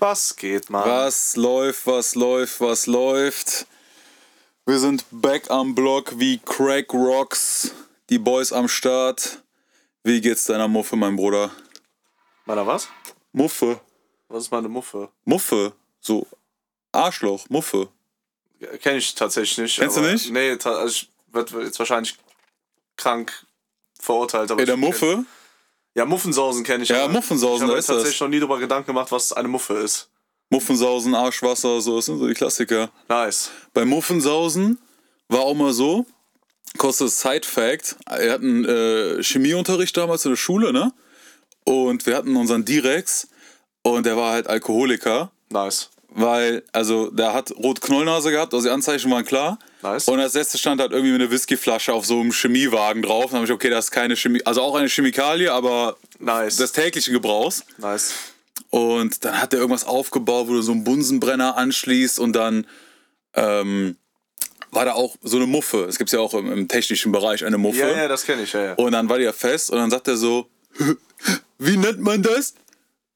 Was geht, Mann? Was läuft, was läuft, was läuft? Wir sind back am Block wie Crack Rocks. Die Boys am Start. Wie geht's deiner Muffe, mein Bruder? Meiner was? Muffe. Was ist meine Muffe? Muffe. So. Arschloch. Muffe. Kenne ich tatsächlich nicht. Kennst du nicht? Nee, ta- also ich werde jetzt wahrscheinlich krank verurteilt. Aber Ey, der ich kenn- Muffe? Ja, Muffensausen kenne ich. Ja, aber Muffensausen, Ich habe da ist das. tatsächlich noch nie darüber Gedanken gemacht, was eine Muffe ist. Muffensausen, Arschwasser, so, das sind so die Klassiker. Nice. Bei Muffensausen war auch mal so, kostet Side Fact, wir hatten äh, Chemieunterricht damals in der Schule, ne? Und wir hatten unseren Direx und der war halt Alkoholiker, Nice. Weil, also der hat Rot-Knollnase gehabt, also die Anzeichen waren klar. Nice. Und als letztes stand halt irgendwie eine Whiskyflasche auf so einem Chemiewagen drauf. Dann habe ich, okay, das ist keine Chemie, also auch eine Chemikalie, aber Nice. des täglichen Gebrauchs. nice. Und dann hat er irgendwas aufgebaut, wo du so einen Bunsenbrenner anschließt und dann ähm, war da auch so eine Muffe. Es gibt ja auch im, im technischen Bereich eine Muffe. Ja, ja, das kenne ich, ja, ja. Und dann war die ja fest und dann sagt er so, wie nennt man das?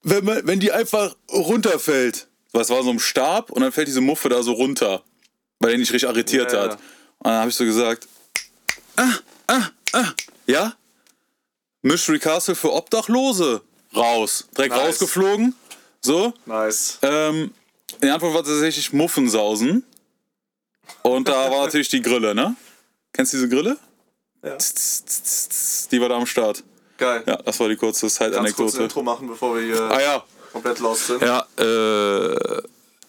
Wenn, man, wenn die einfach runterfällt. Das war so ein Stab und dann fällt diese Muffe da so runter, weil er nicht richtig arretiert Ja, ja. hat. Und dann habe ich so gesagt, ah, ah, ah, ja? Mystery Castle für Obdachlose. Raus. Direkt Nice. rausgeflogen. So. Nice. Ähm, die Antwort war tatsächlich Muffensausen. Und da war natürlich die Grille, ne? Kennst du diese Grille? Ja. Die war da am Start. Geil. Ja, das war die kurze Ganz kurz ein. Intro machen, bevor wir hier Ah ja. Komplett lost sind. Ja, äh,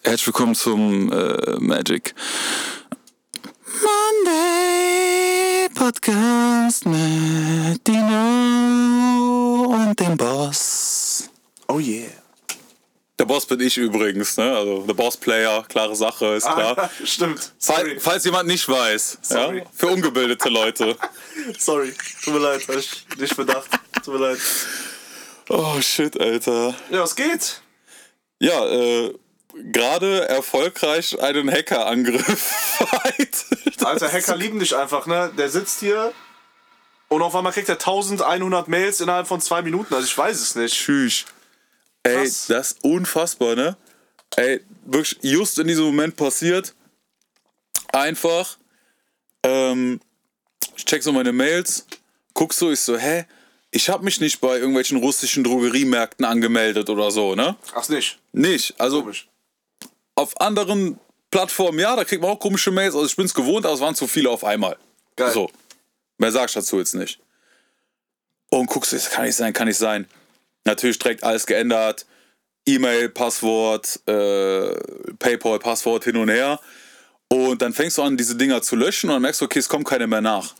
herzlich willkommen zum äh, Magic Monday Podcast mit Dino und dem Boss. Oh yeah. Der Boss bin ich übrigens, ne? Also der Boss-Player, klare Sache, ist klar. Ah, stimmt. Fall, Sorry. falls jemand nicht weiß, Sorry. ja? für ungebildete Leute. Sorry. Tut mir leid, hab ich nicht bedacht. Tut mir leid. Oh shit, Alter. Ja, es geht. Ja, äh, gerade erfolgreich einen Hackerangriff. Alter, Hacker lieben dich einfach, ne? Der sitzt hier und auf einmal kriegt er 1100 Mails innerhalb von zwei Minuten. Also ich weiß es nicht. Tschüss. Ey, Krass. das ist unfassbar, ne? Ey, wirklich just in diesem Moment passiert. Einfach. Ähm, ich check so meine Mails, guck so, ich so, hä? Ich habe mich nicht bei irgendwelchen russischen Drogeriemärkten angemeldet oder so, ne? Ach nicht. Nicht. Also Komisch. auf anderen Plattformen, ja, da kriegt man auch komische Mails. Also ich bin's gewohnt, aber es waren zu viele auf einmal. Geil. So. Mehr sag ich dazu jetzt nicht. Und guckst du, das kann nicht sein, kann nicht sein. Natürlich direkt alles geändert. E-Mail, Passwort, äh, PayPal, Passwort hin und her. Und dann fängst du an, diese Dinger zu löschen und dann merkst du, okay, es kommt keine mehr nach.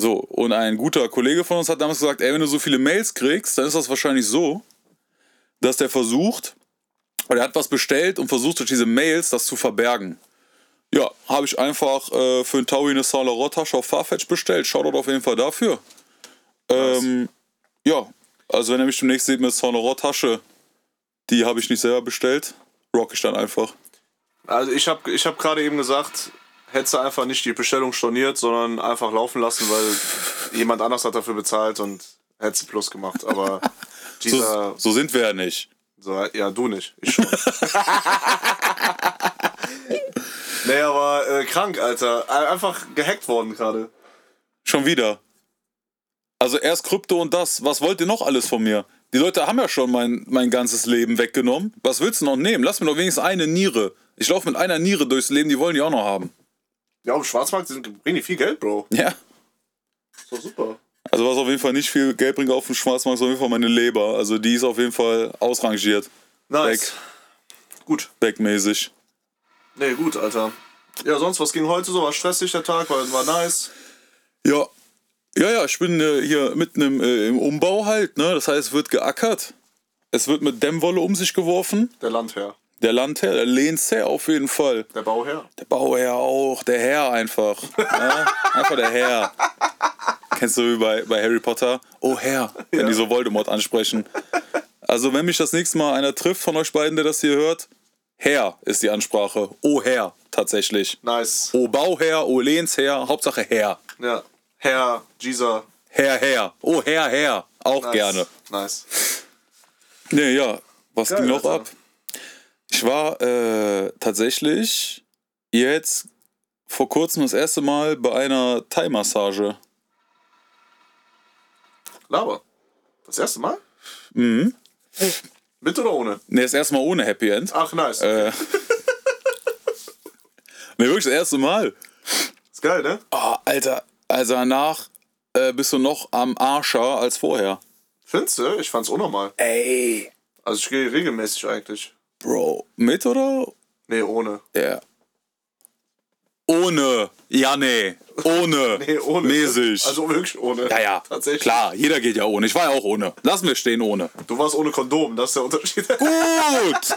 So, und ein guter Kollege von uns hat damals gesagt, ey, wenn du so viele Mails kriegst, dann ist das wahrscheinlich so, dass der versucht, oder er hat was bestellt und versucht durch diese Mails das zu verbergen. Ja, habe ich einfach äh, für einen Taui eine Saint Laurent Tasche auf Farfetch bestellt. Shoutout auf jeden Fall dafür. Ähm, ja, also wenn ihr mich demnächst seht mit Saint Laurent Tasche, die habe ich nicht selber bestellt, rock ich dann einfach. Also ich habe ich hab gerade eben gesagt, hättest du einfach nicht die Bestellung storniert, sondern einfach laufen lassen, weil jemand anders hat dafür bezahlt und hättest du Plus gemacht. Aber So, dieser, so sind wir ja nicht. so, ja, du nicht. Ich schon. nee, aber äh, krank, Alter. Äh, Einfach gehackt worden gerade. Schon wieder. Also erst Krypto und das. Was wollt ihr noch alles von mir? Die Leute haben ja schon mein, mein ganzes Leben weggenommen. Was willst du noch nehmen? Lass mir doch wenigstens eine Niere. Ich laufe mit einer Niere durchs Leben, die wollen die auch noch haben. Ja, auf dem Schwarzmarkt sind, bringen die viel Geld, Bro. Ja. Doch super. Also was auf jeden Fall nicht viel Geld bringt auf dem Schwarzmarkt, ist auf jeden Fall meine Leber. Also die ist auf jeden Fall ausrangiert. Nice. Weg. Gut. Backmäßig. Nee, gut, Alter. Ja, sonst, was ging heute so? War stressig der Tag, war, war nice. Ja. Ja, ja, ich bin äh, hier mitten im, äh, im Umbau halt, ne? Das heißt, es wird geackert. Es wird mit Dämmwolle um sich geworfen. Der Landherr. Der Landherr, der Lehnsherr auf jeden Fall. Der Bauherr. Der Bauherr auch, der Herr einfach. Ja? Einfach der Herr. Kennst du wie bei, bei Harry Potter? Oh Herr, wenn Ja. die so Voldemort ansprechen. Also wenn mich das nächste Mal einer trifft von euch beiden, der das hier hört, Herr ist die Ansprache. Oh Herr, tatsächlich. Nice. Oh Bauherr, oh Lehnsherr, Hauptsache Herr. Ja. Herr, Jesus. Herr, Herr. Oh Herr, Herr. Auch Nice. gerne. Nice. Nee, ja. Was Geil, ging noch Alter. ab? Ich war äh, tatsächlich jetzt vor kurzem das erste Mal bei einer Thai-Massage. Laber. Das erste Mal? Mhm. Mit oder ohne? Ne, das erste Mal ohne Happy End. Ach, nice. Äh, ne, wirklich das erste Mal. Ist geil, ne? Oh, Alter, also danach äh, bist du noch am Arscher als vorher. Findest du? Ich fand's unnormal. Ey. Also ich gehe regelmäßig eigentlich. Bro, mit oder? Nee, ohne. Ja. Ohne. Ja, nee. Ohne. Nee, ohne. Mäßig. Also wirklich ohne. ja, ja. Tatsächlich. Klar, jeder geht ja ohne. Ich war ja auch ohne. Lassen wir stehen ohne. Du warst ohne Kondom, das ist der Unterschied. Gut.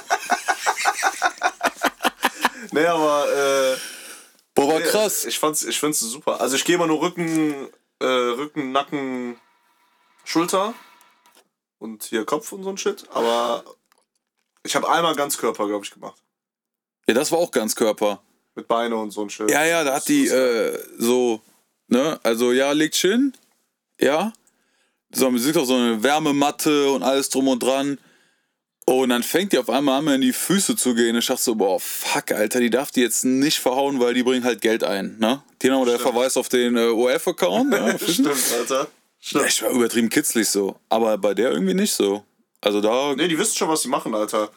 nee, aber äh, Boah, war nee, krass. Ich fand's, ich find's super. Also ich gehe immer nur Rücken, äh, Rücken, Nacken, Schulter und hier Kopf und so ein Shit. Aber ich habe einmal Ganzkörper, glaube ich, gemacht. Ja, das war auch ganz Körper. Mit Beine und so ein Shit. Ja, ja, da hat die äh, so, ne, also ja, legt hin, ja. So, man sieht auch so eine Wärmematte und alles drum und dran. Und dann fängt die auf einmal an, mir in die Füße zu gehen. Ich dachte so, boah, fuck, Alter, die darf die jetzt nicht verhauen, weil die bringen halt Geld ein, ne? Hier nochmal der. Verweis auf den äh, OF-Account. Ne? Stimmt, Alter. Ja, Stimmt. ich war übertrieben kitzlig so. Aber bei der irgendwie nicht so. Also da Nee, die wissen schon, was sie machen, Alter.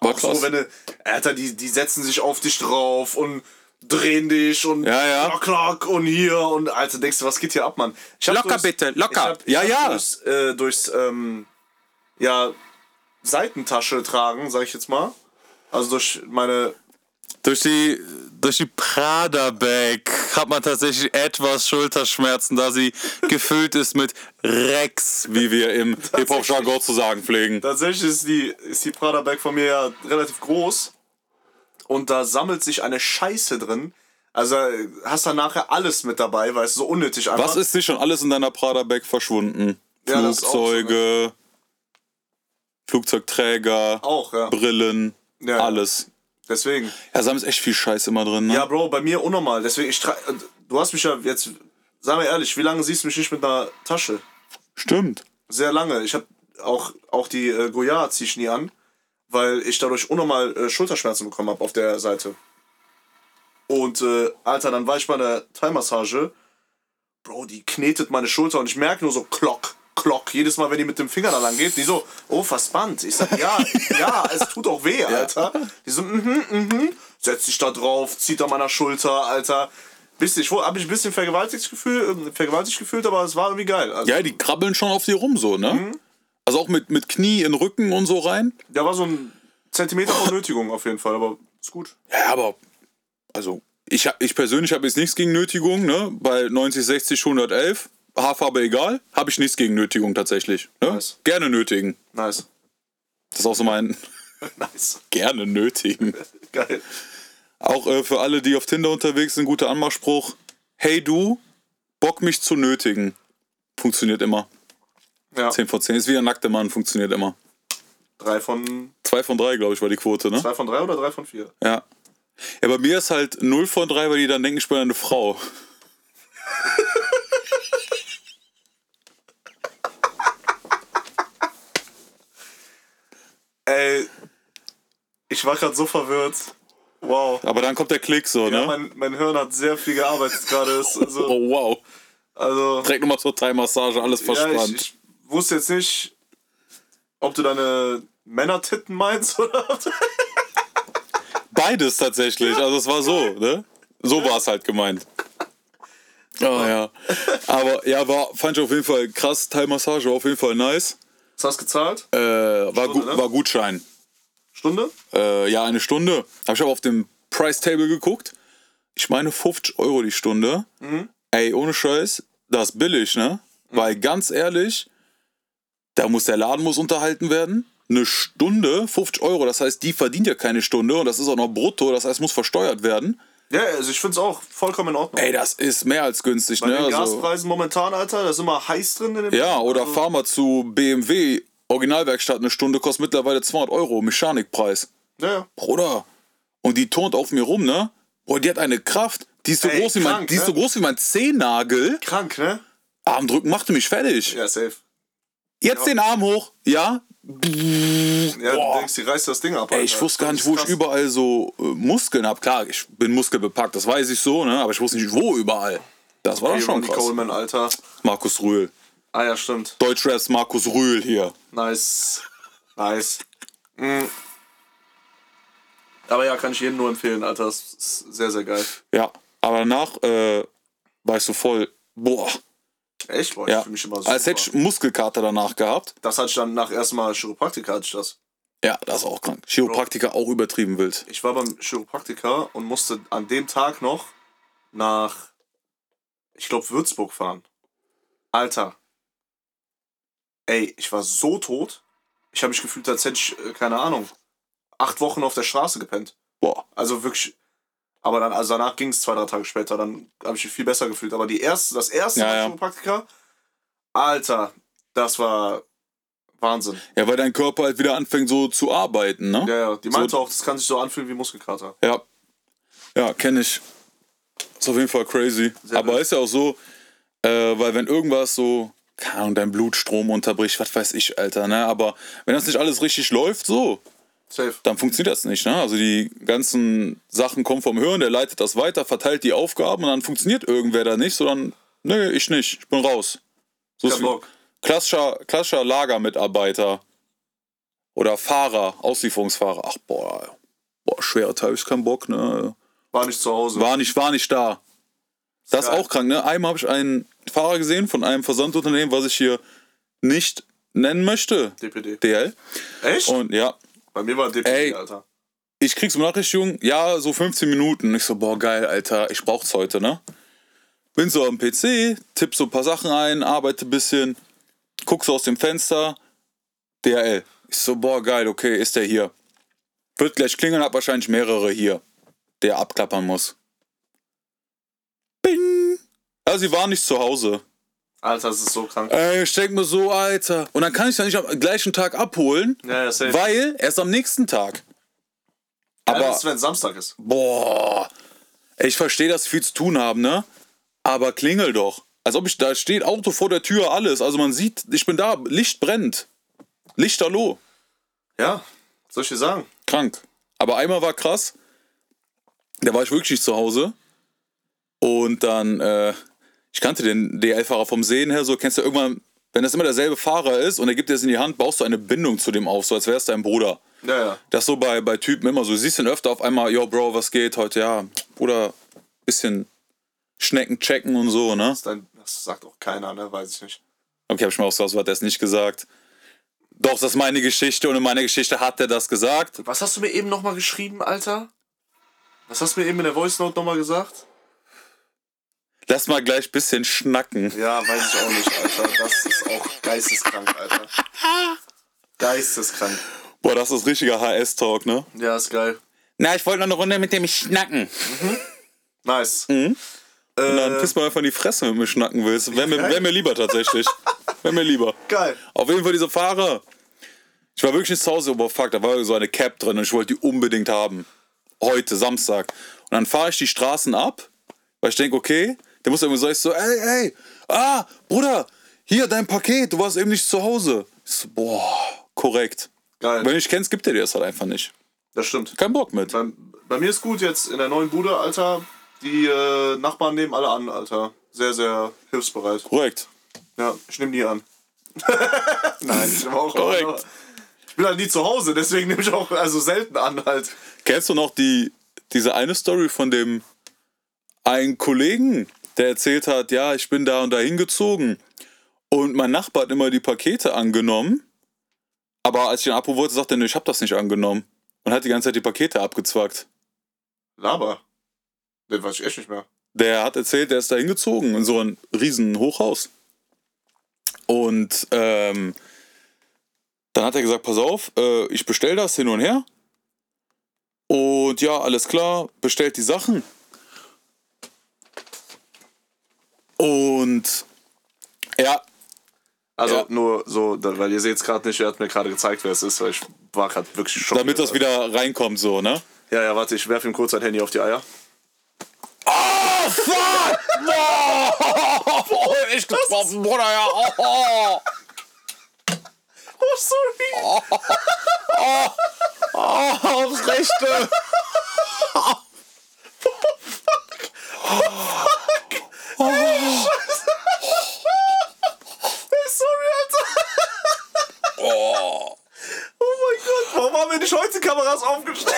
War Auch krass. so, wenn du, Alter, die, die setzen sich auf dich drauf und drehen dich und Ja, ja. klack, klack und hier und Alter, denkst du, was geht hier ab, Mann? Locker bitte, locker. Hab, Ja, ja. Durchs, äh, durchs ähm, ja, Seitentasche tragen, sag ich jetzt mal. Also durch meine Durch die, durch die Prada-Bag hat man tatsächlich etwas Schulterschmerzen, da sie gefüllt ist mit Rex, wie wir im Hip-Hop-Jargon zu sagen pflegen. Tatsächlich ist die, ist die Prada-Bag von mir ja relativ groß. Und da sammelt sich eine Scheiße drin. Also hast dann nachher alles mit dabei, weil es so unnötig einfach. Was ist nicht schon alles in deiner Prada-Bag verschwunden? Ja, das ist auch Flugzeuge, Flugzeugträger, Auch, ja. Brillen, Ja, alles. Deswegen. Ja, da ist echt viel Scheiß immer drin, ne? Ja, Bro, bei mir unnormal. Deswegen, ich Du hast mich ja jetzt. Sag mir ehrlich, wie lange siehst du mich nicht mit einer Tasche? Stimmt. Sehr lange. Ich habe auch, auch die äh, Goya zieh ich nie an, weil ich dadurch unnormal äh, Schulterschmerzen bekommen habe auf der Seite. Und äh, Alter, dann war ich bei der Thai-Massage. Bro, die knetet meine Schulter und ich merke nur so Klock, Klock. Jedes Mal, wenn die mit dem Finger da lang geht, die so, oh, verspannt. Ich sag, ja, ja, es tut auch weh, Alter. Die so, mhm, mhm. Setzt sich da drauf, zieht an meiner Schulter, Alter. Bisschen, ich habe mich ein bisschen vergewaltigt, gefühl, äh, vergewaltigt gefühlt, aber es war irgendwie geil. Also, Ja, die krabbeln schon auf dir rum, so, ne? Also auch mit, mit Knie in Rücken und so rein. Da war so ein Zentimeter von Nötigung auf jeden Fall, aber ist gut. Ja, aber, also, ich, ich persönlich habe jetzt nichts gegen Nötigung, ne? Bei 90, 60, 111, Haarfarbe egal, habe ich nichts gegen Nötigung tatsächlich. Ne? Nice. Gerne nötigen. Nice. Das ist auch so mein Nice. gerne nötigen. Geil. Auch äh, für alle, die auf Tinder unterwegs sind, guter Anmachspruch. Hey du, Bock mich zu nötigen. Funktioniert immer. Ja. 10 von 10 ist wie ein nackter Mann, funktioniert immer. Drei von. 2 von 3, glaube ich, war die Quote, ne? Zwei von drei oder drei von vier? Ja. Ja, bei mir ist halt 0 von 3, weil die dann denken, ich bin eine Frau. Ey, ich war gerade so verwirrt. Wow. Aber dann kommt der Klick so, Ja, ne? mein, mein Hirn hat sehr viel gearbeitet gerade. Also, Oh, wow. also Direkt nochmal zur Thai-Massage, alles ja, verspannt. ich, ich wusste jetzt nicht, ob du deine Männertitten meinst oder. Beides tatsächlich. Also es war so, ne? So war es halt gemeint. Oh ja. Aber ja, war, fand ich auf jeden Fall krass. Thai-Massage war auf jeden Fall nice. Was hast du gezahlt? Äh, war, Stunde, ne? war Gutschein. Stunde? Äh, ja, eine Stunde. Habe ich aber auf dem Price Table geguckt. Ich meine 50 Euro die Stunde. Ey, ohne Scheiß, das ist billig, ne? Weil ganz ehrlich, da muss der Laden muss unterhalten werden. Eine Stunde, 50 Euro, das heißt, die verdient ja keine Stunde und das ist auch noch brutto, das heißt, muss versteuert werden. Ja, also ich finde es auch vollkommen in Ordnung. Ey, das ist mehr als günstig, Bei ne? den Also, Gaspreisen momentan, Alter, da ist immer heiß drin in dem. ja, oder also, fahr mal zu BMW, Originalwerkstatt, eine Stunde kostet mittlerweile 200 Euro, Mechanikpreis. Ja, ja. Bruder. Und die turnt auf mir rum, ne? Boah, die hat eine Kraft. Die ist so, Ey, groß, wie mein, krank, die ist ne? so groß wie mein Zehennagel. Krank, ne? Armdrücken machte mich fertig. Ja, safe. Jetzt den Arm hoch. Ja. Ja, du denkst, die reißt das Ding ab. Ey, ich wusste gar nicht, wo ich überall so äh, Muskeln habe. Klar, ich bin muskelbepackt, das weiß ich so, ne? aber ich wusste nicht, wo überall. Das war doch Ey, schon Ronnie krass. Coleman, Alter. Markus Rühl. Ah ja, stimmt. Deutschraps Markus Rühl hier. Nice. Nice. Mhm. Aber ja, kann ich jedem nur empfehlen, Alter. Das ist sehr, sehr geil. Ja, aber danach äh, war ich so voll, boah, Echt? Boah, ja. ich mich immer super. Als hätte ich Muskelkater danach gehabt. Das hatte ich dann nach erstmal Chiropraktika, hatte ich das. Ja, das ist auch krank. Chiropraktiker auch übertrieben wild. Ich war beim Chiropraktiker und musste an dem Tag noch nach, ich glaube, Würzburg fahren. Alter. Ey, ich war so tot. Ich habe mich gefühlt, als hätte ich, äh, keine Ahnung, acht Wochen auf der Straße gepennt. Boah. Also wirklich. Aber dann, also danach ging es zwei, drei Tage später, dann habe ich mich viel besser gefühlt. Aber die erste, das erste Ja, ja. Alter, das war Wahnsinn. Ja, weil dein Körper halt wieder anfängt so zu arbeiten, ne? Ja, ja, die meinte So- auch, das kann sich so anfühlen wie Muskelkater. Ja. Ja, kenne ich. Ist auf jeden Fall crazy. Sehr Aber wild. ist ja auch so, äh, weil wenn irgendwas so, keine Ahnung, dein Blutstrom unterbricht, was weiß ich, Alter, ne? Aber wenn das nicht alles richtig läuft, so, Safe. dann funktioniert das nicht, ne? Also die ganzen Sachen kommen vom Hirn, der leitet das weiter, verteilt die Aufgaben und dann funktioniert irgendwer da nicht, sondern, nee, ich nicht, ich bin raus. So ist Bock. klassischer, klassischer Lagermitarbeiter oder Fahrer, Auslieferungsfahrer. Ach, boah, boah, schwerer Teil, ist kein Bock, ne? War nicht zu Hause. War nicht, war nicht da. Das ist Geil. auch krank, ne? Einmal habe ich einen Fahrer gesehen von einem Versandunternehmen, was ich hier nicht nennen möchte. DPD. DL. Echt? Und ja, Bei mir war DPD, Ey. Alter. ich krieg's Benachrichtigung, ja, so 15 Minuten. Ich so, boah, geil, Alter, ich brauch's heute, ne? Bin so am PC, tipp so ein paar Sachen ein, arbeite ein bisschen, guck so aus dem Fenster, DRL. Ich so, boah, geil, okay, ist der hier. Wird gleich klingeln, hab wahrscheinlich mehrere hier, der abklappern muss. Bing! Ja, sie war nicht zu Hause. Alter, das ist so krank. Ey, ich denk mir so, Alter. Und dann kann ich ja nicht am gleichen Tag abholen, Ja, ja, weil erst am nächsten Tag. Aber ist, wenn Samstag ist. Boah. Ey, Ich verstehe, dass sie viel zu tun haben, ne? Aber klingel doch. Als ob ich da steht, Auto vor der Tür, alles. Also man sieht, ich bin da, Licht brennt. Lichterloh. Ja, soll ich dir sagen? Krank. Aber einmal war krass. Da war ich wirklich nicht zu Hause. Und dann, äh, ich kannte den DL-Fahrer vom Sehen her so, kennst du irgendwann, wenn das immer derselbe Fahrer ist und er gibt dir das in die Hand, baust du eine Bindung zu dem auf, so als wär's dein Bruder. Ja, ja. Das ist so bei, bei Typen immer so. Du siehst ihn öfter auf einmal, yo, Bro, was geht heute? Ja, Bruder, bisschen Schnecken checken und so, ne? Das, dein, das sagt auch keiner, ne? Weiß ich nicht. Okay, hab ich mir auch so hat er es nicht gesagt. Doch, das ist meine Geschichte und in meiner Geschichte hat er das gesagt. Was hast du mir eben nochmal geschrieben, Alter? Was hast du mir eben in der Voice Note nochmal gesagt? Lass mal gleich bisschen schnacken. Ja, weiß ich auch nicht, Alter. Das ist auch geisteskrank, Alter. Geisteskrank. Boah, das ist richtiger HS-Talk, ne? Ja, ist geil. Na, ich wollte noch eine Runde mit dem schnacken. Nice. Und dann Äh, piss mal einfach in die Fresse, wenn du mir schnacken willst. Wäre mir, wär mir lieber tatsächlich. Wäre mir lieber. geil. Auf jeden Fall diese Fahrer. Ich war wirklich nicht zu Hause, aber fuck, da war so eine Cap drin und ich wollte die unbedingt haben. Heute, Samstag. Und dann fahre ich die Straßen ab, weil ich denke, okay, der muss irgendwie so, ich so, ey, ey, ah, Bruder, hier dein Paket, du warst eben nicht zu Hause. Ich so, boah, korrekt. Geil. Wenn du nicht kennst, gibt er dir das halt einfach nicht. Das stimmt. Kein Bock mit. Bei, bei mir ist gut jetzt in der neuen Bude, Alter. Die äh, Nachbarn nehmen alle an, Alter. Sehr, sehr hilfsbereit. Korrekt. Ja, ich nehme die an. Nein, ich nehme auch Korrekt. an. Ich bin halt nie zu Hause, deswegen nehme ich auch also selten an halt. Kennst du noch die, diese eine Story von dem einen Kollegen, der erzählt hat, ja, ich bin da und da hingezogen und mein Nachbar hat immer die Pakete angenommen, aber als ich ihn abholen wollte, sagte er, nee, ich habe das nicht angenommen und hat die ganze Zeit die Pakete abgezwackt. Laber. Den weiß ich echt nicht mehr. Der hat erzählt, der ist da hingezogen in so ein riesen Hochhaus. Und ähm, dann hat er gesagt, pass auf, äh, ich bestell das hin und her. Und ja, alles klar, bestellt die Sachen. Und ja, Also Ja. nur so, weil ihr seht es gerade nicht, er hat mir gerade gezeigt, wer es ist, weil ich war gerade wirklich schockiert. damit das wieder reinkommt, so, ne? Ja, ja, warte, ich werfe ihm kurz sein Handy auf die Eier. Oh, fuck! Oh, ich getroffen, Bruder, ja. Oh, Oh, sorry. Oh, oh, aufs Rechte. Hey, sorry, Alter. Oh, Oh mein Gott, warum haben wir nicht heute Kameras aufgestellt?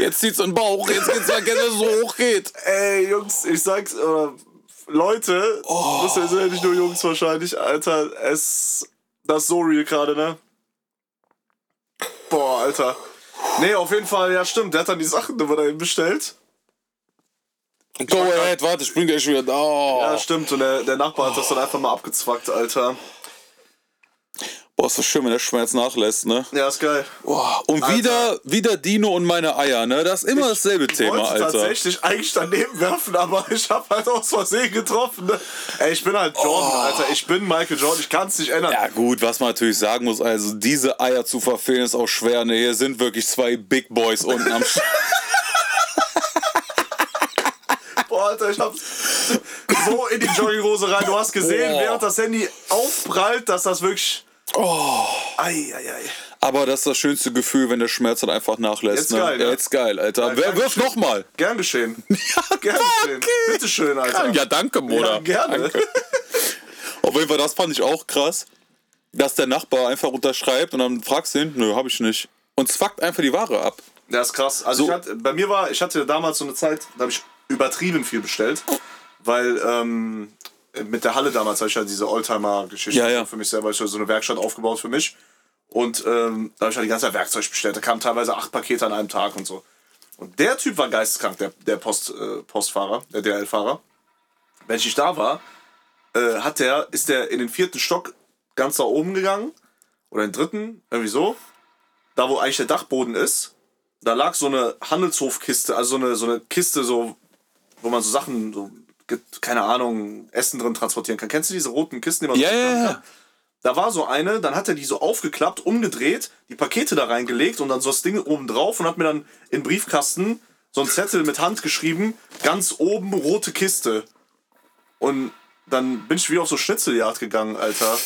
Jetzt zieht's in den Bauch. Jetzt geht's weg, wenn es so hoch geht. Ey, Jungs, ich sag's, oder Leute, das sind ja nicht nur Jungs wahrscheinlich, Alter, es, das ist so real gerade, ne? Boah, Alter. Nee, auf jeden Fall, ja stimmt, der hat dann die Sachen immer dahin bestellt. Go ahead, warte, ich bin gleich wieder da. Oh. Ja, stimmt, und der, der Nachbar hat das dann einfach mal abgezwackt, Alter. Boah, ist das schön, wenn der Schmerz nachlässt, ne? Ja, ist geil. Boah, und Alter. wieder, wieder Dino und meine Eier, ne? Das ist immer dasselbe Ich Thema, wollte Alter. tatsächlich eigentlich daneben werfen, aber ich habe halt aus Versehen getroffen. Ne? Ey, ich bin halt Jordan, Alter. Ich bin Michael Jordan. Ich kann es nicht ändern. Ja gut, was man natürlich sagen muss, also diese Eier zu verfehlen ist auch schwer. Ne? Hier sind wirklich zwei Big Boys unten am Sch Boah, Alter, ich hab's so in die Jogginghose rein. Du hast gesehen, Boah. während das Handy aufprallt, dass das wirklich. Oh. Ei, ei, ei. Aber das ist das schönste Gefühl, wenn der Schmerz dann einfach nachlässt. Jetzt ne? geil, ne? ja, jetzt geil, Alter. Ja, Wer wirft schön. nochmal? Gern geschehen. Ja, Gern geschehen. Bitteschön, Alter. Ja, danke, Bruder. Ja, gerne. Danke. Auf jeden Fall, das fand ich auch krass, dass der Nachbar einfach unterschreibt und dann fragst du ihn, nö, hab ich nicht. Und zwackt einfach die Ware ab. Das ist krass. Also So. ich hatte, bei mir war, ich hatte damals so eine Zeit, da habe ich übertrieben viel bestellt, weil ähm, mit der Halle damals habe ich ja diese Oldtimer-Geschichte Ja, ja. für mich selber, ich habe so eine Werkstatt aufgebaut für mich und ähm, da habe ich halt die ganze Zeit Werkzeug bestellt. Da kamen teilweise acht Pakete an einem Tag und so. Und der Typ war geisteskrank, der, der Post, äh, Postfahrer, der DHL-Fahrer. Wenn ich nicht da war, äh, hat der, ist der in den vierten Stock ganz da oben gegangen oder in den dritten, irgendwie so, da wo eigentlich der Dachboden ist, da lag so eine Handelshofkiste, also so eine, so eine Kiste, so, wo man so Sachen, so, keine Ahnung, Essen drin transportieren kann. Kennst du diese roten Kisten, die man so Ja, ja, tragen ja. kann? Da war so eine, dann hat er die so aufgeklappt, umgedreht, die Pakete da reingelegt und dann so das Ding oben drauf und hat mir dann in Briefkasten so einen Zettel mit Hand geschrieben, ganz oben rote Kiste. Und dann bin ich wie auf so Schnitzeljagd gegangen, Alter.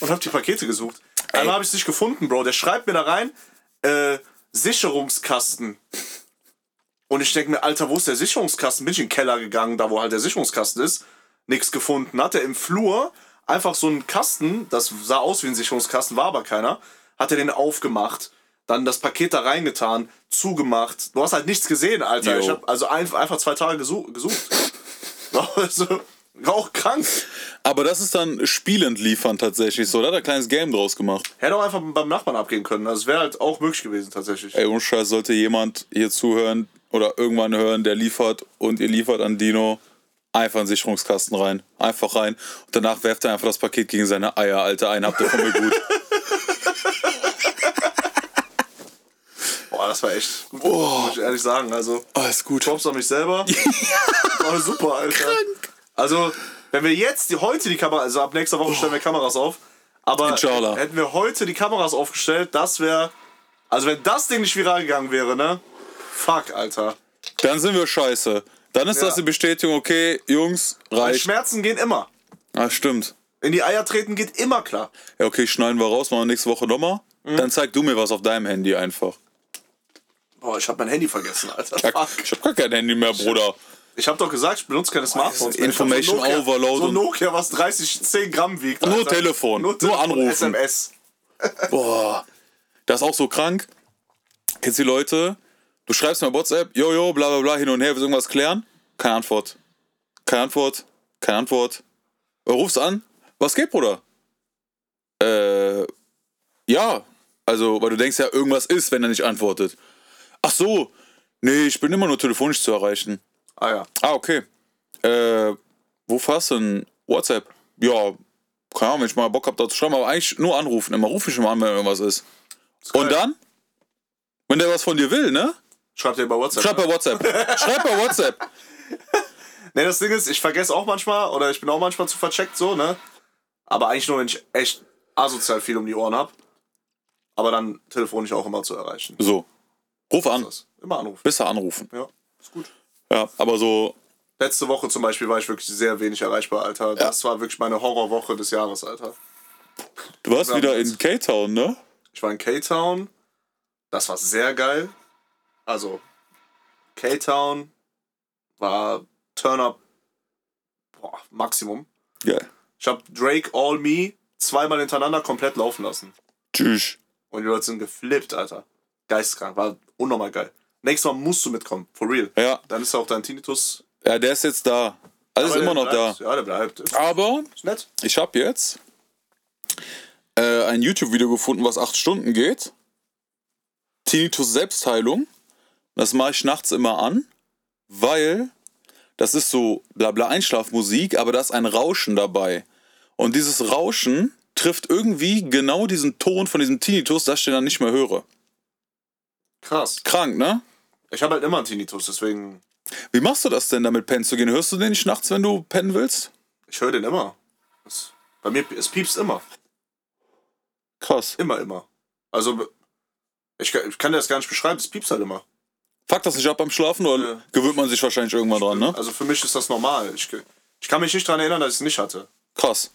Und hab die Pakete gesucht. Einmal habe ich es nicht gefunden, Bro. Der schreibt mir da rein, äh, Sicherungskasten. Und ich denke mir, Alter, wo ist der Sicherungskasten? Bin ich in den Keller gegangen, da wo halt der Sicherungskasten ist. Nix gefunden. Hat er im Flur einfach so einen Kasten, das sah aus wie ein Sicherungskasten, war aber keiner. Hat er den aufgemacht, dann das Paket da reingetan, zugemacht. Du hast halt nichts gesehen, Alter. Jo. Ich hab also ein, einfach zwei Tage gesucht. gesucht. also, auch krank. Aber das ist dann spielend liefern tatsächlich so. Da hat er ein kleines Game draus gemacht. Hätte auch einfach beim Nachbarn abgehen können. Also, es wäre halt auch möglich gewesen, tatsächlich. Ey, ohne Scheiß, sollte jemand hier zuhören oder irgendwann hören, der liefert und ihr liefert an Dino, einfach einen Sicherungskasten rein. Einfach rein. Und danach werft er einfach das Paket gegen seine Eier, Alter. Einen habt ihr von mir gut. Boah, das war echt gut, muss ich ehrlich sagen. Also, Alles gut. Props an mich selber. War super, Alter. Also, wenn wir jetzt die, heute die Kamera, also ab nächster Woche stellen wir Kameras auf, aber Inshallah. hätten wir heute die Kameras aufgestellt, das wäre, also wenn das Ding nicht viral gegangen wäre, ne? Fuck, Alter. Dann sind wir scheiße. Dann ist Ja. das die Bestätigung, okay, Jungs, reicht. Schmerzen gehen immer. Ah, stimmt. In die Eier treten geht immer klar. Ja, okay, schneiden wir raus, machen wir nächste Woche nochmal. Mhm. Dann zeig du mir was auf deinem Handy einfach. Boah, ich hab mein Handy vergessen, Alter. Ja, Fuck. ich hab gar kein Handy mehr, Bruder. Ich hab doch gesagt, ich benutze keine Smartphones. mehr. Ich hab Information so Nokia, Overload So ein und- Nokia, was 30, 10 Gramm wiegt. Nur. Telefon, nur Telefon, anrufen. SMS. Boah. Das ist auch so krank. Kennst du die Leute? Du schreibst mir WhatsApp, jojo, bla bla bla, hin und her, willst du irgendwas klären? Keine Antwort. Keine Antwort. Keine Antwort. Äh, Rufst an. Was geht, Bruder? Äh, ja. Also, weil du denkst ja, irgendwas ist, wenn er nicht antwortet. Ach so. Nee, ich bin immer nur telefonisch zu erreichen. Ah ja. Ah, okay. Äh, wo fährst du denn? WhatsApp? Ja, keine Ahnung, wenn ich mal Bock hab, da zu schreiben, aber eigentlich nur anrufen. Immer ruf ich immer an, wenn irgendwas ist. Und geil. dann? Wenn der was von dir will, ne? Schreibt ihr bei WhatsApp. Schreib ne? bei WhatsApp. Schreib bei WhatsApp. Ne, das Ding ist, ich vergesse auch manchmal oder ich bin auch manchmal zu vercheckt so, ne? Aber eigentlich nur, wenn ich echt asozial viel um die Ohren hab. Aber dann telefonisch auch immer zu erreichen. So. Ruf an. Das. Immer anrufen. Besser anrufen. Ja, ist gut. Ja, aber so. Letzte Woche zum Beispiel war ich wirklich sehr wenig erreichbar, Alter. Das war wirklich meine Horrorwoche des Jahres, Alter. Du warst wieder in K-Town, ne? Ich war in K-Town. Das war sehr geil. Also, K-Town war Turn-Up Maximum. Geil. Ich habe Drake All Me zweimal hintereinander komplett laufen lassen. Tschüss. Und die Leute sind geflippt, Alter. Geisteskrank. War unnormal geil. Nächstes Mal musst du mitkommen. For real. Ja. Dann ist auch dein Tinnitus. Ja, der ist jetzt da. Ist Aber immer noch da. bleibt. Ja, der bleibt. Ist, Aber ist nett. ich habe jetzt äh, ein YouTube-Video gefunden, was acht Stunden geht. Tinnitus Selbstheilung. Das mache ich nachts immer an, weil das ist so blabla Einschlafmusik, aber da ist ein Rauschen dabei. Und dieses Rauschen trifft irgendwie genau diesen Ton von diesem Tinnitus, dass ich den dann nicht mehr höre. Krass. Krank, ne? Ich habe halt immer einen Tinnitus, deswegen. Wie machst du das denn, damit pennen zu gehen? Hörst du den nicht nachts, wenn du pennen willst? Ich höre den immer. Es, bei mir, es piepst immer. Krass. Immer, immer. Also, ich, kann- ich kann dir das gar nicht beschreiben, es piepst halt immer. Fuck das nicht ab beim Schlafen oder Ja. gewöhnt man sich wahrscheinlich irgendwann dran, ne? Also für mich ist das normal. Ich, ich kann mich nicht daran erinnern, dass ich es nicht hatte. Krass.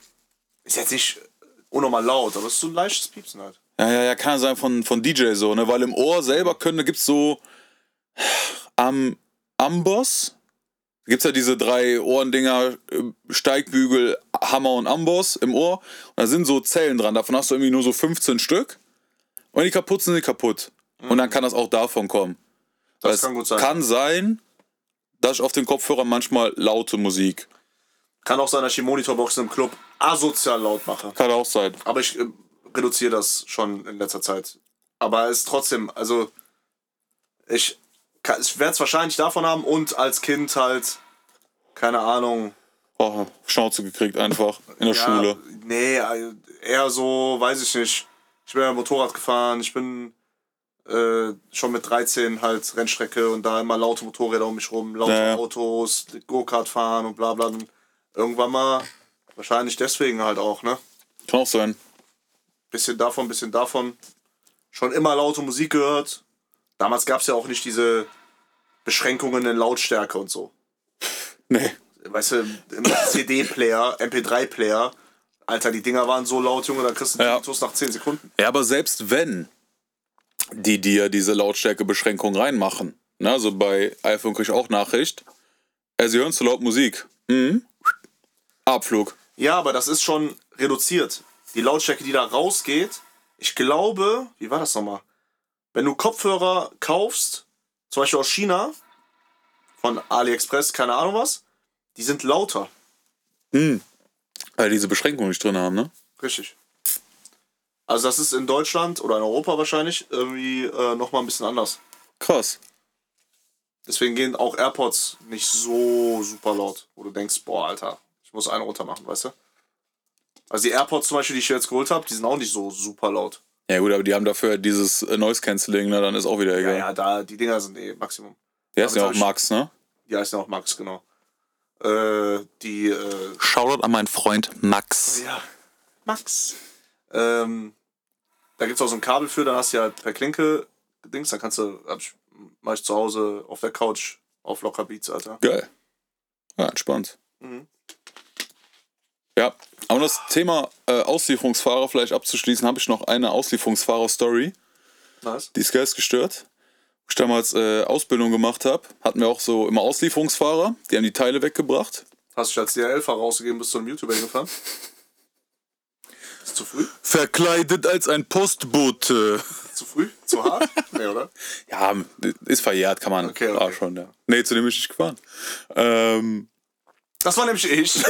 Ist jetzt nicht unnormal laut, aber es ist so ein leichtes Piepsen halt. Ja, ja, ja, kann sein von, von DJ so, ne? Weil im Ohr selber können, da gibt's so am Amboss. Da gibt's ja diese drei Ohrendinger, äh, Steigbügel, Hammer und Amboss im Ohr. Und da sind so Zellen dran. Davon hast du irgendwie nur so 15 Stück. Und die kaputt sind, die kaputt. Und dann kann das auch davon kommen. Das kann gut sein. Kann sein, dass ich auf den Kopfhörern manchmal laute Musik. Kann auch sein, dass ich die Monitorboxen im Club asozial laut mache. Kann auch sein. Aber ich äh, reduziere das schon in letzter Zeit. Aber es ist trotzdem, also ich, kann- ich werde es wahrscheinlich davon haben und als Kind halt, keine Ahnung. Oh, Schnauze gekriegt einfach in der ja, Schule. Nee, äh, eher so, weiß ich nicht. Ich bin ja Motorrad gefahren, ich bin äh, schon mit 13 halt Rennstrecke und da immer laute Motorräder um mich rum, laute Ja, ja. Autos, Go-Kart fahren und bla bla. Und irgendwann mal, wahrscheinlich deswegen halt auch, ne? Kann auch sein. bisschen davon, bisschen davon. Schon immer laute Musik gehört. Damals gab es ja auch nicht diese Beschränkungen in Lautstärke und so. Nee. Weißt du, im CD-Player, MP3-Player, Alter, die Dinger waren so laut, Junge, da kriegst du Ja. einen nach 10 Sekunden. Ja, aber selbst wenn die dir diese Lautstärkebeschränkung reinmachen, ne, also bei iPhone krieg ich auch Nachricht, äh, sie hören zu laut Musik. Mhm. Abflug. Ja, aber das ist schon reduziert. Die Lautstärke, die da rausgeht, ich glaube, wie war das nochmal? Wenn du Kopfhörer kaufst, zum Beispiel aus China, von AliExpress, keine Ahnung was, die sind lauter. Mhm. Weil die diese Beschränkung nicht drin haben, ne? Richtig. Also das ist in Deutschland oder in Europa wahrscheinlich irgendwie äh, nochmal ein bisschen anders. Krass. Deswegen gehen auch AirPods nicht so super laut, wo du denkst, boah, Alter, ich muss einen runter machen, weißt du? Also die AirPods zum Beispiel, die ich jetzt geholt habe, die sind auch nicht so super laut. Ja gut, aber die haben dafür dieses äh, Noise Cancelling, ne, dann ist auch wieder Ja, egal. ja, da, die Dinger sind eh Maximum. Der ist damit ja auch Max, ne? Die heißen ja auch Max, genau. Äh, die, äh, Shoutout an meinen Freund Max. ja, Max. Ähm, da gibt es auch so ein Kabel für, dann hast du ja halt per Klinke Dings, dann kannst du, ich, mach ich zu Hause auf der Couch auf locker Beats, Alter. Geil. Ja, entspannt. Mhm. Ja, um das Thema äh, Auslieferungsfahrer vielleicht abzuschließen, habe ich noch eine Auslieferungsfahrer-Story. Nice. Die ist geistgestört. Wo ich damals äh, Ausbildung gemacht habe, hatten wir auch so immer Auslieferungsfahrer. Die haben die Teile weggebracht. Hast du dich als DRL-Fahrer rausgegeben, bist zu einem YouTuber hingefahren? Ist zu früh? Verkleidet als ein Postbote. Zu früh? Zu hart? nee, oder? Ja, ist verjährt, kann man. Okay, okay. War schon, ja. Nee, zu dem bin ich nicht gefahren. Ähm, Das war nämlich ich.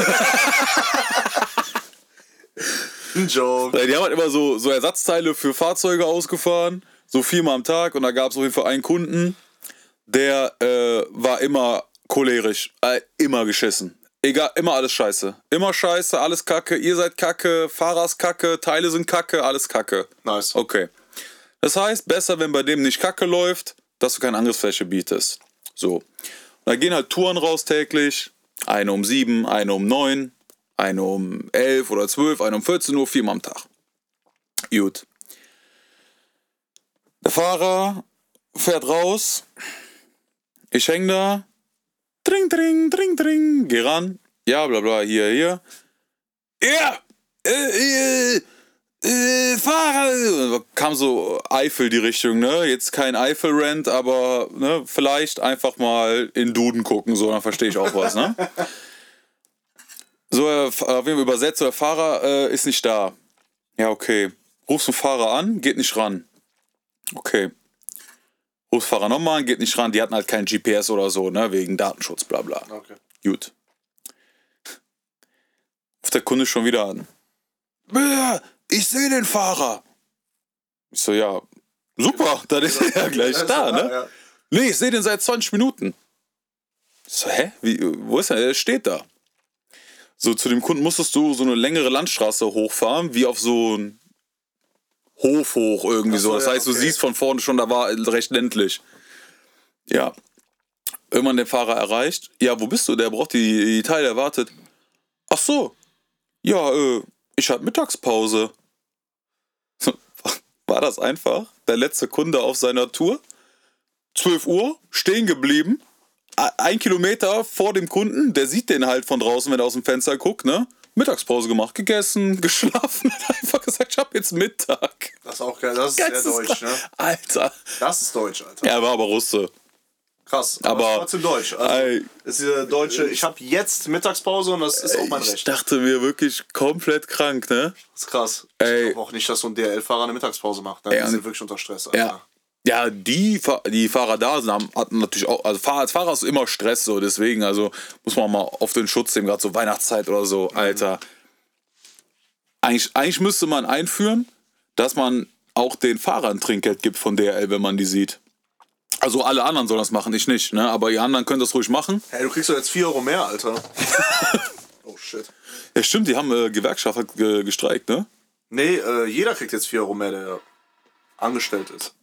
Ein Joke. die haben halt immer so, so Ersatzteile für Fahrzeuge ausgefahren. So viermal am Tag. Und da gab es auf jeden Fall einen Kunden, der äh, war immer cholerisch. Äh, immer geschissen. Egal, immer alles scheiße. Immer scheiße, alles kacke. Ihr seid kacke, Fahrer ist kacke, Teile sind kacke, alles kacke. Nice. Okay. Das heißt, besser, wenn bei dem nicht Kacke läuft, dass du keine Angriffsfläche bietest. So. Da gehen halt Touren raus täglich. Eine um sieben, eine um neun, eine um elf oder zwölf, eine um 14 Uhr, viermal am Tag. Gut. Der Fahrer fährt raus. Ich häng da. Dring, dring, dring, dring. Geh ran. Ja, bla, bla, hier, hier. Ja! Äh, äh, äh, Fahrer, kam so Eifel die Richtung, ne? Jetzt kein Eifel-Rant, aber ne, vielleicht einfach mal in Duden gucken, so, dann verstehe ich auch was, ne? So, äh, auf jeden übersetzt, so, der Fahrer äh, ist nicht da. Ja, okay. Rufst den Fahrer an, geht nicht ran. Okay. Rufst Fahrer nochmal geht nicht ran. Die hatten halt kein GPS oder so, ne? Wegen Datenschutz, bla bla. Okay. Gut. Ruft der Kunde schon wieder an. "Ja, Ich sehe den Fahrer. Ich so, ja, super, dann ist er ja gleich da, ne? Ja. Nee, ich sehe den seit 20 Minuten. Ich so, hä? Wie, wo ist er? Er steht da. So, zu dem Kunden musstest du so eine längere Landstraße hochfahren, wie auf so ein Hof hoch irgendwie so, so. Das ja, heißt, du okay. siehst von vorne schon, da war recht ländlich. Ja. Irgendwann den Fahrer erreicht. Ja, wo bist du? Der braucht die, die Teile, er wartet. Ach so. Ja, äh, ich hab Mittagspause. War das einfach? Der letzte Kunde auf seiner Tour? 12 Uhr, stehen geblieben. Ein Kilometer vor dem Kunden, der sieht den halt von draußen, wenn er aus dem Fenster guckt, ne? Mittagspause gemacht, gegessen, geschlafen, hat einfach gesagt, ich hab jetzt Mittag. Das ist auch geil. Das ist sehr Geisteskrank. deutsch, ne? Alter. Das ist deutsch, Alter. Er war aber Russe. Krass. Aber- Aber trotzdem deutsch. Also, ist diese deutsche, ich habe jetzt Mittagspause und das ist auch mein ich Recht. dachte mir wirklich komplett krank, ne? Das ist krass. Ey. Ich glaube auch nicht, dass so ein DL-Fahrer eine Mittagspause macht. Ne? Ey, Die und- sind wirklich unter Stress, Alter. Ja. Ja, die, die Fahrer da sind, haben, hatten natürlich auch, also Fahrer, als Fahrer ist immer Stress so, deswegen, also muss man mal auf den Schutz nehmen, gerade so Weihnachtszeit oder so, Alter. Eigentlich, eigentlich müsste man einführen, dass man auch den Fahrern Trinkgeld gibt von DRL, wenn man die sieht. Also alle anderen sollen das machen, ich nicht, ne? Aber die anderen können das ruhig machen. Hey, du kriegst doch jetzt 4 Euro mehr, Alter. oh shit. Ja, stimmt, die haben äh, Gewerkschaft hat ge gestreikt, ne? Nee, äh, jeder kriegt jetzt 4 Euro mehr, der angestellt ist.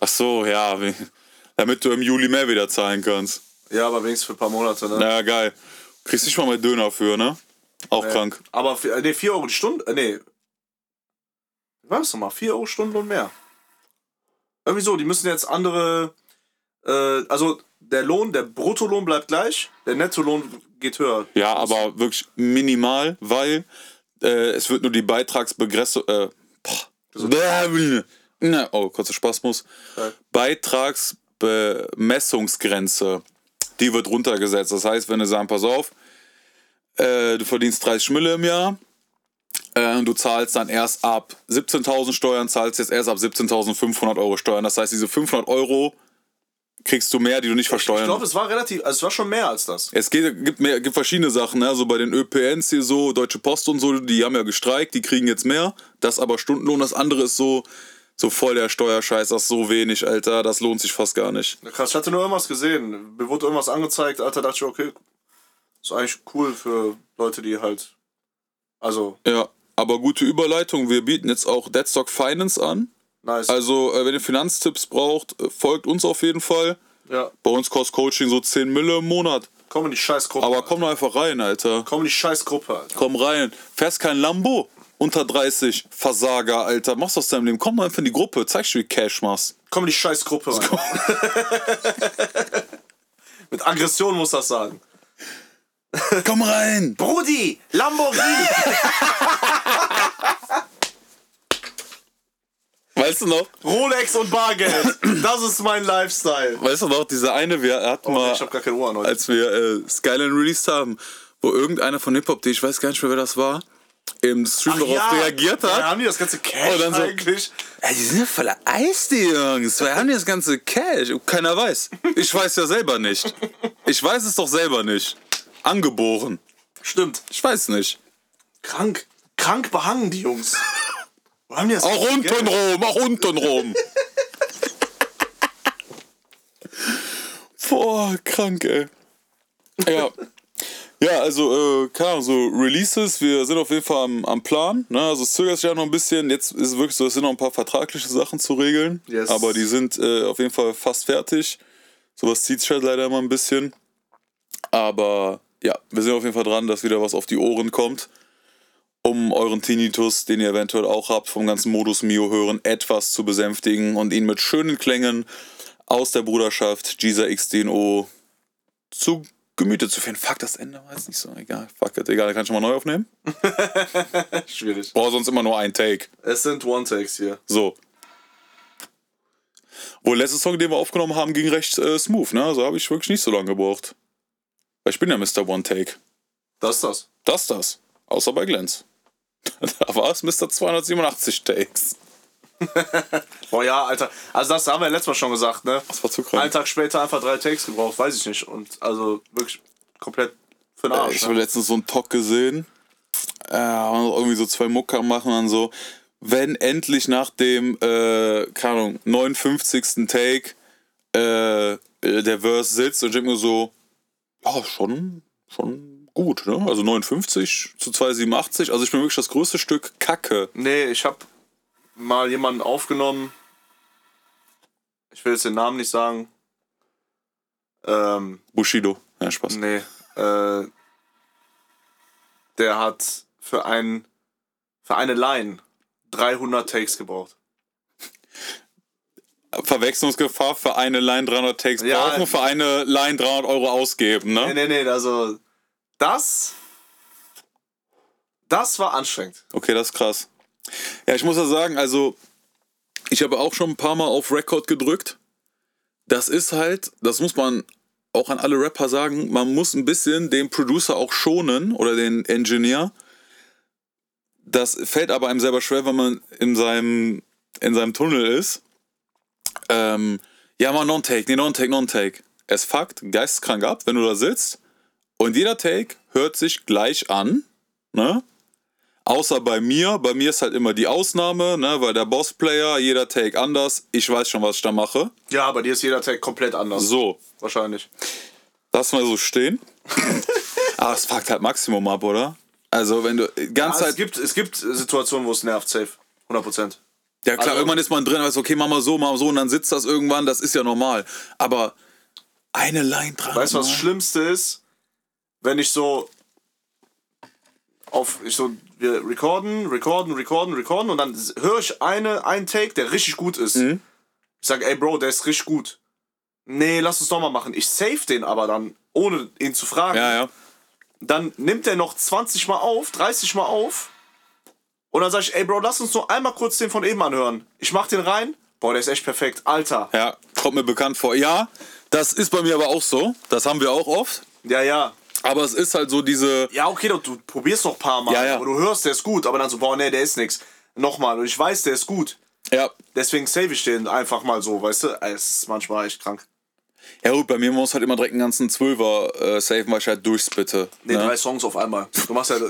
Ach so, ja, damit du im Juli mehr wieder zahlen kannst. Ja, aber wenigstens für ein paar Monate, ne? Na geil. Kriegst nicht mal mehr Döner für, ne? Auch krank. Aber, äh, nee, 4 Euro die Stunde, nee. Wie war das nochmal? 4 Euro Stundenlohn mehr. Irgendwie so, die müssen jetzt andere, äh, also der Lohn, der Bruttolohn bleibt gleich, der Nettolohn geht höher. Ja, aber wirklich minimal, weil äh, es wird nur die Beitragsbegrenzung. Äh, boah. Na, oh, kurzer Spasmus. Ja. Beitragsbemessungsgrenze, die wird runtergesetzt. Das heißt, wenn du sagen, pass auf, äh, du verdienst 30 Mille im Jahr, äh, und du zahlst dann erst ab 17.000 Steuern, zahlst jetzt erst ab 17.500 Euro Steuern. Das heißt, diese 500 Euro kriegst du mehr, die du nicht Ich versteuern glaube, es war relativ, also es war schon mehr als das. es geht, gibt, mehr, gibt verschiedene Sachen, ne? Also bei den ÖPNs hier so, Deutsche Post und so, die haben ja gestreikt, die kriegen jetzt mehr. Das aber Stundenlohn, das andere ist so, so voll der Steuerscheiß, das ist so wenig, Alter, das lohnt sich fast gar nicht. Ja, Krass, ich hatte nur irgendwas gesehen. Mir wurde irgendwas angezeigt, Alter, dachte ich, okay, ist eigentlich cool für Leute, die halt, also, Ja, aber gute Überleitung, wir bieten jetzt auch Deadstock Finance an. nice. Also, äh, wenn ihr Finanztipps braucht, äh, folgt uns auf jeden Fall. ja, Bei uns kostet Coaching so 10 Mille im Monat. komm in die Scheißgruppe. Aber komm doch einfach rein, Alter. Komm in die Scheißgruppe, Alter. Komm rein. Fährst kein Lambo. Unter 30. Versager, Alter. Mach's aus deinem Leben. Komm doch einfach in die Gruppe. Zeig dir, wie Cash machst. Komm in die Scheißgruppe, Alter. Mit Aggression muss das sagen. Komm rein. Brudi, Lamborghini. Weißt du noch? Rolex und Bargeld. Das ist mein Lifestyle. Weißt du noch, diese eine, wir hatten Oh, mal, ich hab gar keine Uhr an heute. als wir äh, Skyline released haben, wo irgendeiner von Hip-Hop, ich weiß gar nicht mehr, wer das war, im Stream darauf reagiert hat. Ja, haben die das ganze Cash Und dann so- eigentlich? Ey, die sind ja voller Eis, die Jungs. Woher haben die das ganze Cash? Keiner weiß. Ich weiß ja selber nicht. Ich weiß es doch selber nicht. Angeboren. Stimmt. Ich weiß nicht. Krank. Krank behangen, die Jungs. Wo haben die das Auch Geld? untenrum, auch untenrum. Boah, krank, ey. Ja. Ja, also, äh, keine Ahnung, so Releases, wir sind auf jeden Fall am, am Plan. Ne? Also es zögert sich ja noch ein bisschen. Jetzt ist es wirklich so, es sind noch ein paar vertragliche Sachen zu regeln. Yes. Aber die sind äh, auf jeden Fall fast fertig. Sowas zieht sich halt leider immer ein bisschen. Aber ja, wir sind auf jeden Fall dran, dass wieder was auf die Ohren kommt um euren Tinnitus, den ihr eventuell auch habt, vom ganzen Modus Mio hören, etwas zu besänftigen und ihn mit schönen Klängen aus der Bruderschaft Giza XDNO zu gemütet zu finden. Fuck, das Ende war jetzt nicht so egal. Fuck it, egal, kann ich schon mal neu aufnehmen? Schwierig. Boah, sonst immer nur ein Take. Es sind One-Takes hier. So. Wohl, letzter Song, den wir aufgenommen haben, ging recht äh, smooth, ne? Also habe ich wirklich nicht so lange gebraucht. Weil ich bin ja Mr. One Take. Das ist das. Das, das. Außer bei Glens. da war es Mr. 287 Takes. Boah, ja, Alter. Also, das haben wir ja letztes Mal schon gesagt, ne? Das war zu krank. Einen Tag später einfach drei Takes gebraucht, weiß ich nicht. Und also wirklich komplett für den Arsch. Ich ne? habe letztens so einen Talk gesehen. Äh, irgendwie so zwei Mucker machen dann so, wenn endlich nach dem, äh, keine Ahnung, 59. Take äh, äh, der Verse sitzt und ich denke mir so, ja, schon, schon gut, ne? Also 59 zu 287, also ich bin wirklich das größte Stück Kacke. Nee, ich hab mal jemanden aufgenommen. Ich will jetzt den Namen nicht sagen. Ähm, Bushido. Ja, Spaß. nee. Äh, der hat für, ein, für eine Line 300 Takes gebraucht. Verwechslungsgefahr für eine Line 300 Takes Ja. brauchen, für eine Line 300 Euro ausgeben, ne? Nee, nee, nee, also das. Das war anstrengend. Okay, das ist krass. Ja, ich muss ja sagen, also ich habe auch schon ein paar Mal auf Record gedrückt. Das ist halt, das muss man auch an alle Rapper sagen, man muss ein bisschen den Producer auch schonen oder den Engineer. Das fällt aber einem selber schwer, wenn man in seinem, in seinem Tunnel ist. Ähm, ja, mal Non-Take, nee, Non-Take, Non-Take. Es fuckt geisteskrank ab, wenn du da sitzt und jeder Take hört sich gleich an, ne? Außer bei mir. Bei mir ist halt immer die Ausnahme, ne? Weil der Bossplayer, jeder Take anders. Ich weiß schon, was ich da mache. Ja, bei dir ist jeder Tag komplett anders. So, Wahrscheinlich. lass mal so stehen. Aber es fuckt halt Maximum ab, oder? Also, wenn du die ganze Ja, es, Zeit. gibt, es gibt Situationen, wo es nervt, safe. 100%. Ja, klar, also- irgendwann ist man drin, weiß, okay, mach mal so, mach mal so, und dann sitzt das irgendwann, das ist ja normal. Aber eine Line dran. Weißt du, was das Schlimmste ist? Wenn ich so auf, ich so, wir recorden, recorden, recorden, recorden und dann höre ich eine, einen Take, der richtig gut ist. Mhm. Ich sage, ey Bro, der ist richtig gut. Nee, lass uns nochmal machen. Ich save den aber dann, ohne ihn zu fragen. Ja, ja. Dann nimmt er noch 20 Mal auf, 30 Mal auf. Und dann sage ich, ey Bro, lass uns nur einmal kurz den von eben anhören. Ich mach den rein. Boah, der ist echt perfekt. Alter. Ja, kommt mir bekannt vor. Ja, das ist bei mir aber auch so. Das haben wir auch oft. Ja, ja. Aber es ist halt so diese. Ja, okay, du, du probierst noch ein paar Mal. Ja, ja. Aber du hörst, der ist gut. Aber dann so, boah, nee, der ist nix. Nochmal. Und ich weiß, der ist gut. Ja. Deswegen save ich den einfach mal so, weißt du? Es ist manchmal echt krank. Ja gut, bei mir muss halt immer direkt einen ganzen Zwölfer äh, saven, weil ich halt durchspitte. Nee, ne? drei Songs auf einmal. Du machst ja. äh,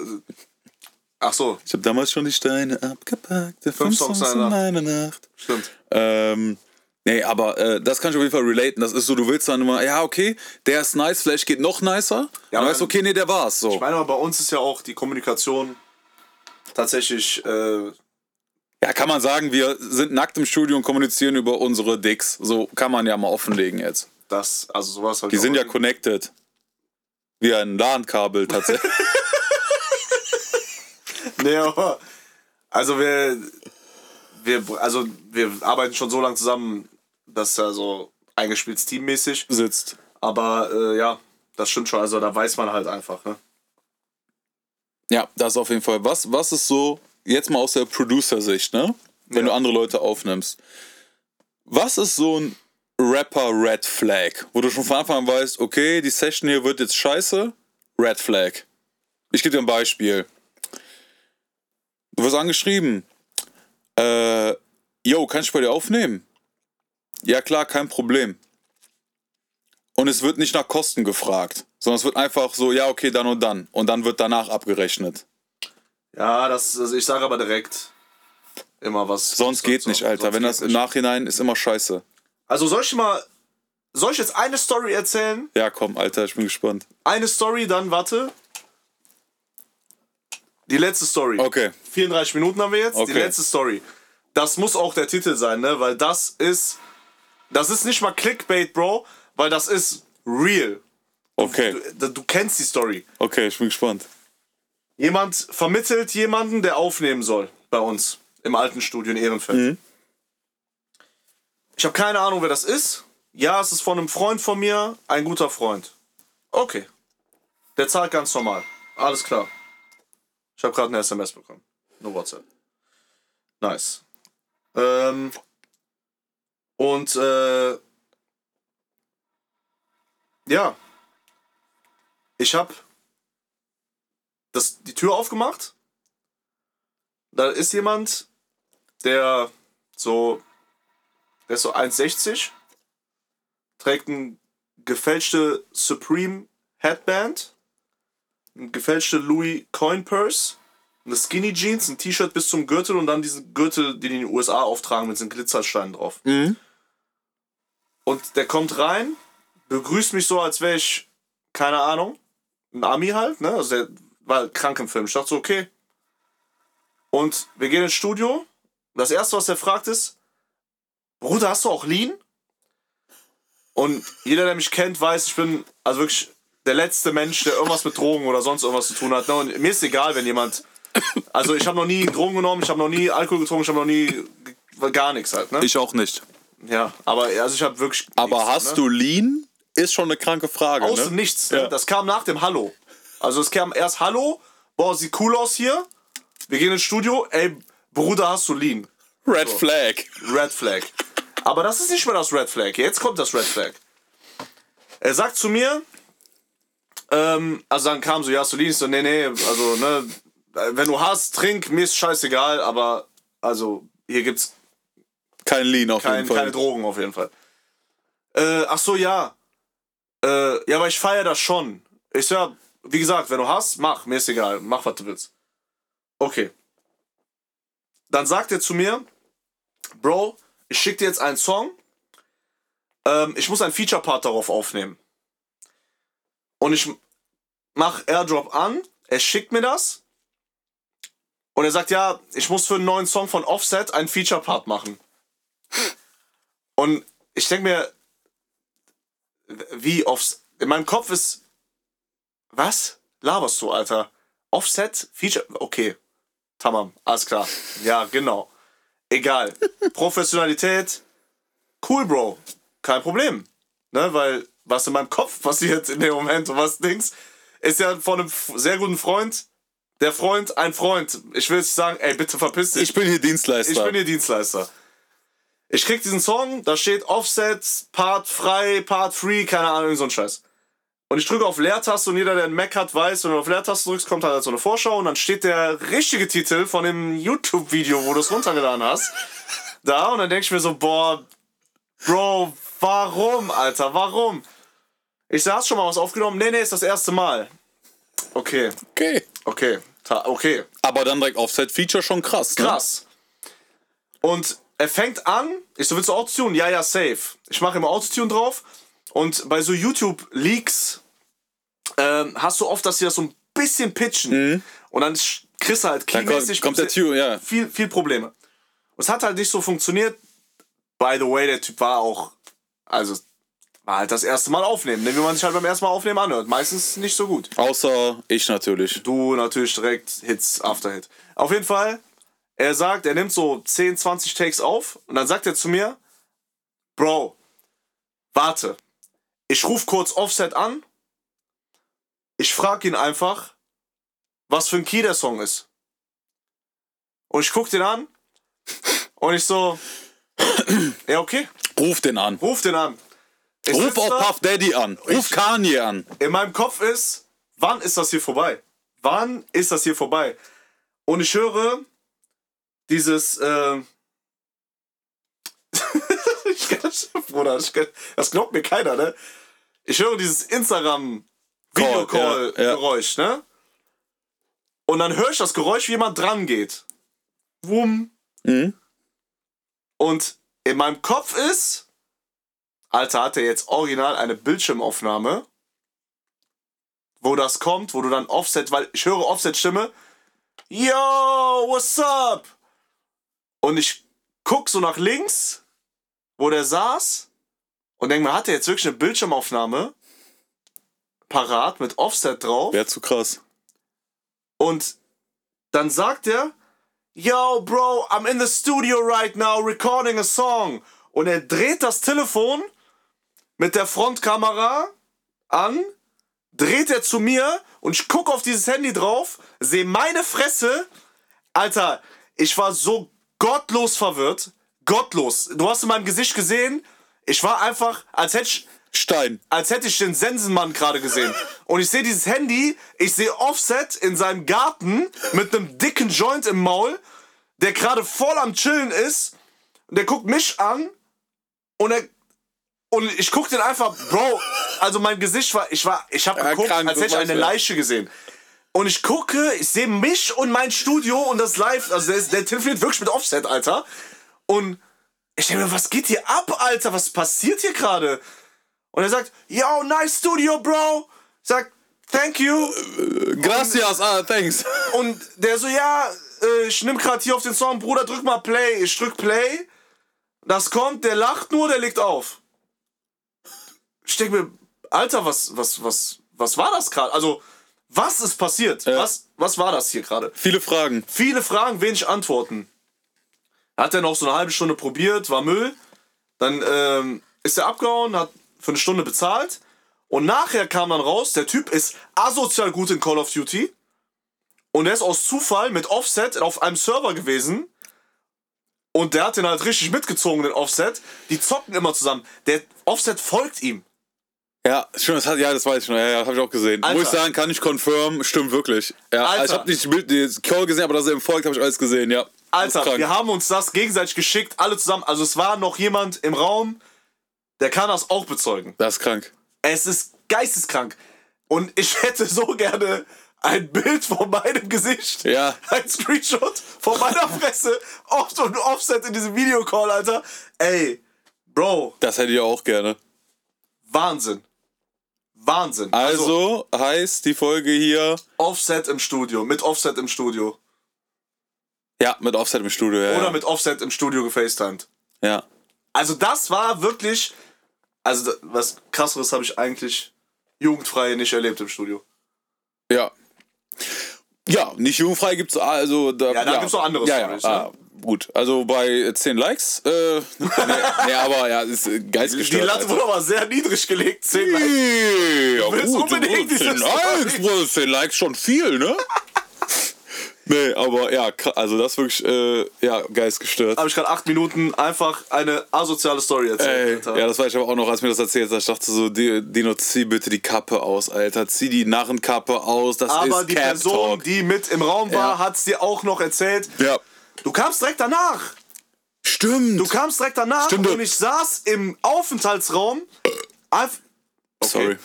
Ach so, Ich habe damals schon die Steine abgepackt. Fünf, Fünf Songs, Songs in in einer Nacht. stimmt. Ähm, nee, aber äh, das kann ich auf jeden Fall relaten. Das ist so, du willst dann immer, ja, okay, der ist nice, vielleicht geht noch nicer. Ja, aber du weißt, okay, nee, der war's. So. Ich meine, aber bei uns ist ja auch die Kommunikation tatsächlich. Äh, Ja, kann man sagen, wir sind nackt im Studio und kommunizieren über unsere Dicks. So kann man ja mal offenlegen jetzt. das, also sowas halt Die sind ja connected. Wie ein LAN-Kabel tatsächlich. Nee, aber. Also wir. Wir, also wir arbeiten schon so lange zusammen, dass ja so eingespielt teammäßig. sitzt. Aber äh, ja, das stimmt schon. Also da weiß man halt einfach, ne? Ja, das auf jeden Fall. Was, was ist so, jetzt mal aus der Producer-Sicht, ne? Wenn Ja. du andere Leute aufnimmst. Was ist so ein Rapper-Red Flag? Wo du schon von Anfang an weißt, okay, die Session hier wird jetzt scheiße. Red Flag. Ich gebe dir ein Beispiel. Du wirst angeschrieben. Äh, yo, kann ich bei dir aufnehmen? Ja, klar, kein Problem. Und es wird nicht nach Kosten gefragt, sondern es wird einfach so, ja, okay, dann und dann. Und dann wird danach abgerechnet. Ja, das, also ich sage aber direkt immer was. Sonst geht so- nicht, Alter. Wenn das im nicht. Nachhinein ist immer scheiße. Also soll ich mal. Soll ich jetzt eine Story erzählen? Ja, komm, Alter, ich bin gespannt. Eine Story, dann warte. Die letzte Story. Okay. 34 Minuten haben wir jetzt. Die Okay. letzte Story. Das muss auch der Titel sein, ne? Weil das ist. Das ist nicht mal Clickbait, Bro, weil das ist real. Okay. Du, du kennst die Story. Okay, ich bin gespannt. Jemand vermittelt jemanden, der aufnehmen soll bei uns im alten Studio in Ehrenfeld. Mhm. Ich habe keine Ahnung, wer das ist. Ja, es ist von einem Freund von mir, ein guter Freund. Okay, Der zahlt ganz normal. Alles klar. Ich habe gerade eine SMS bekommen. Nur WhatsApp. Nice. Ähm, und äh, ja, ich habe das die Tür aufgemacht. Da ist jemand, der so, der ist so 1,60, trägt ein gefälschte Supreme Headband, eine gefälschte Louis Coin Purse, eine Skinny Jeans, ein T-Shirt bis zum Gürtel und dann diesen Gürtel, den die in den USA auftragen mit diesen Glitzersteinen drauf. Und der kommt rein, begrüßt mich so, als wäre ich, keine Ahnung, ein Ami halt, ne? Also der war halt krank im Film. Ich dachte so, okay. Und wir gehen ins Studio. Das erste, was er fragt, ist: Bruder, hast du auch Lean? Und jeder, der mich kennt, weiß, ich bin also wirklich der letzte Mensch, der irgendwas mit Drogen oder sonst irgendwas zu tun hat. Ne? Und mir ist egal, wenn jemand. Also, ich habe noch nie Drogen genommen, ich habe noch nie Alkohol getrunken, ich habe noch nie. Gar nichts halt, ne? Ich auch nicht. Ja, aber also ich habe wirklich. Aber nichts, hast ne? du Lean? Ist schon eine kranke Frage. Aus dem ne? Nichts. Ne? Ja. Das kam nach dem Hallo. Also es kam erst Hallo, boah, sieht cool aus hier. Wir gehen ins Studio, ey, Bruder, hast du Lean. Red Flag. Red Flag. Aber das ist nicht mehr das Red Flag. Jetzt kommt das Red Flag. Er sagt zu mir, ähm, also dann kam so, ja, hast du Lean? Ich so, nee, nee, also, ne, wenn du hast, trink, mir ist scheißegal, aber, also, hier gibt's Kein Lean auf kein, jeden Fall. keine Drogen auf jeden Fall. Äh, ach so, ja. Äh, ja, aber ich feiere das schon. Ich ja, wie gesagt, wenn du hast, mach, mir ist egal, mach, was du willst. Okay. Dann sagt er zu mir, Bro, ich schicke dir jetzt einen Song. Ähm, ich muss einen Feature-Part darauf aufnehmen. Und ich mach Airdrop an, er schickt mir das. Und er sagt, ja, ich muss für einen neuen Song von Offset einen Feature-Part machen. Und ich denke mir, wie aufs. In meinem Kopf ist. Was? Laberst du, Alter? Offset? Feature? Okay. Tamam, alles klar. Ja, genau. Egal. Professionalität. Cool, Bro. Kein Problem. Ne, weil was in meinem Kopf passiert in dem Moment und was Dings, ist ja von einem sehr guten Freund. Der Freund, ein Freund. Ich will jetzt sagen, ey, bitte verpiss dich. Ich bin hier Dienstleister. Ich bin hier Dienstleister. Ich krieg diesen Song, da steht Offset, Part frei, Part free, keine Ahnung, so ein Scheiß. Und ich drücke auf Leertaste und jeder, der einen Mac hat, weiß, wenn du auf Leertaste drückst, kommt halt so eine Vorschau und dann steht der richtige Titel von dem YouTube-Video, wo du es runtergeladen hast, da und dann denke ich mir so, boah, Bro, warum, Alter, warum? Ich sag, hast schon mal was aufgenommen? Nee, nee, ist das erste Mal. Okay, okay. okay, okay. Aber dann direkt Offset-Feature schon krass. Ne? Krass. Und er fängt an, ich so, willst du Autotune? Ja, ja, safe. Ich mache immer Autotune drauf. Und bei so YouTube-Leaks ähm, hast du oft, dass sie das so ein bisschen pitchen. Und dann kriegst du halt kommt, keymäßig kommt der Tür, ja. viel, viel Probleme. Und es hat halt nicht so funktioniert. By the way, der Typ war auch, also war halt das erste Mal aufnehmen, ne? wie man sich halt beim ersten Mal aufnehmen anhört. Meistens nicht so gut. Außer ich natürlich. Du natürlich direkt Hits after Hit. Auf jeden Fall, er sagt, er nimmt so 10, 20 Takes auf und dann sagt er zu mir, Bro, warte, ich rufe kurz Offset an, ich frage ihn einfach, was für ein Key der Song ist. Und ich guck den an und ich so, ja okay, Ruf den an. ruf den an. Ich Ruf auch da, Puff Daddy an. Ruf Kanye an. in meinem Kopf ist, wann ist das hier vorbei? Wann ist das hier vorbei? Und ich höre dieses, äh, ich kann das, Bruder, ich kann, das glaubt mir keiner, ne? Ich höre dieses Instagram Call, Videocall-Geräusch, ne? Und dann höre ich das Geräusch, wie jemand dran geht. Wumm. Mhm. Und in meinem Kopf ist, Alter, hat er jetzt original eine Bildschirmaufnahme, wo das kommt, wo du dann Offset, weil ich höre Offset-Stimme, Yo, what's up? Und ich guck so nach links, wo der saß, und denk mir, hat er jetzt wirklich eine Bildschirmaufnahme parat mit Offset drauf? Wäre zu krass. Und dann sagt er, Yo, Bro, I'm in the studio right now recording a song. Und er dreht das Telefon mit der Frontkamera an, dreht er zu mir und ich gucke auf dieses Handy drauf, sehe meine Fresse. Alter, ich war so gottlos verwirrt. Gottlos. Du hast in meinem Gesicht gesehen, ich war einfach, als hätte ich, Stein. als hätte ich den Sensenmann gerade gesehen. Und ich sehe dieses Handy, ich sehe Offset in seinem Garten mit einem dicken Joint im Maul, der gerade voll am Chillen ist. Und der guckt mich an und er und ich guck den einfach, Bro, also mein Gesicht war, ich war, ich habe geguckt, als hätte ich eine ich. Leiche gesehen. Und ich gucke, ich sehe mich und mein Studio und das Live, also der, der telefoniert wirklich mit Offset, Alter. Und ich denke mir, was geht hier ab, Alter? Was passiert hier gerade? Und er sagt, yo, nice Studio, Bro. Ich sag, thank you. Gracias, ah, thanks. Und der so, ja, äh, ich nimm grad hier auf den Song, Bruder, drück mal Play. Ich drück Play. Das kommt, der lacht nur, der legt auf. Ich denke mir, Alter, was, was, was, was war das gerade? Also, was ist passiert? Was, was war das hier gerade? Viele Fragen. Viele Fragen, wenig Antworten. Hat er noch so eine halbe Stunde probiert, war Müll. Dann ähm, ist er abgehauen, hat für eine Stunde bezahlt. Und nachher kam dann raus, der Typ ist asozial gut in Call of Duty. Und er ist aus Zufall mit Offset auf einem Server gewesen. Und der hat den halt richtig mitgezogen, den Offset. Die zocken immer zusammen. Der Offset folgt ihm. Ja, stimmt, das hat, ja, das weiß ich schon. Ja, ja, habe ich auch gesehen. Alter. Muss ich sagen, kann ich confirm, stimmt wirklich. Ja, Alter. ich habe nicht die Bild, die Call gesehen, aber dass er im Volk habe ich alles gesehen, ja. Das Alter, wir haben uns das gegenseitig geschickt, alle zusammen. Also es war noch jemand im Raum, der kann das auch bezeugen. Das ist krank. Es ist geisteskrank. Und ich hätte so gerne ein Bild von meinem Gesicht. Ja. Ein Screenshot von meiner Fresse. Oft und Offset in diesem Videocall, Alter. Ey, Bro, Das hätte ich auch gerne. Wahnsinn. Wahnsinn. Also, heißt die Folge hier, Offset im Studio. Mit Offset im Studio. ja, mit Offset im Studio, ja. Oder ja. mit Offset im Studio gefacetimed. ja. Also das war wirklich, also was krasseres habe ich eigentlich jugendfrei nicht erlebt im Studio. Ja. Ja, nicht jugendfrei gibt's also da, Ja, da gibt's noch andere ja, Storys, ja, ne? Gut. Also bei 10 Likes, äh, nee, nee, aber ja, ist äh, Die geistgestört. Latte wurde aber sehr niedrig gelegt. 10 Likes. Nee, ja gut, unbedingt diese 10 Likes. Bro, 10 Likes schon viel, ne? nee, aber ja, also das ist wirklich, äh, ja, geistgestört. Habe ich gerade acht Minuten einfach eine asoziale Story Ey, erzählt. Alter. ja, das war ich aber auch noch, als mir das erzählt hast. Ich dachte so, Di- Dino, zieh bitte die Kappe aus, Alter. Zieh die Narrenkappe aus, das aber ist die Cap Person, Talk. die mit im Raum war, Ja. hat es dir auch noch erzählt. Ja. Du kamst direkt danach. Stimmt. Du kamst direkt danach Stimmt. und ich saß im Aufenthaltsraum. Einf Sorry.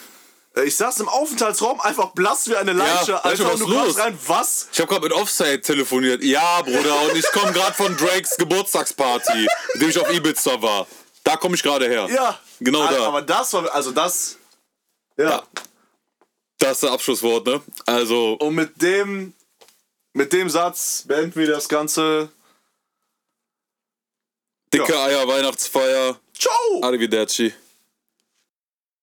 Äh, Ich saß im Aufenthaltsraum einfach blass wie eine Leiche. weißt Alter, du, was du los? rein, was? Ich habe gerade mit Offside telefoniert. Ja, Bruder, und ich komme gerade von Drakes Geburtstagsparty, mit dem ich auf Ibiza war. Da komme ich gerade her. Ja. Genau Al- da. Aber das war, also das. Ja. Ja. Das ist das Abschlusswort, ne? Also, Und mit dem, mit dem Satz beenden wir das Ganze. dicke Eier, Weihnachtsfeier. Ciao! Arrivederci.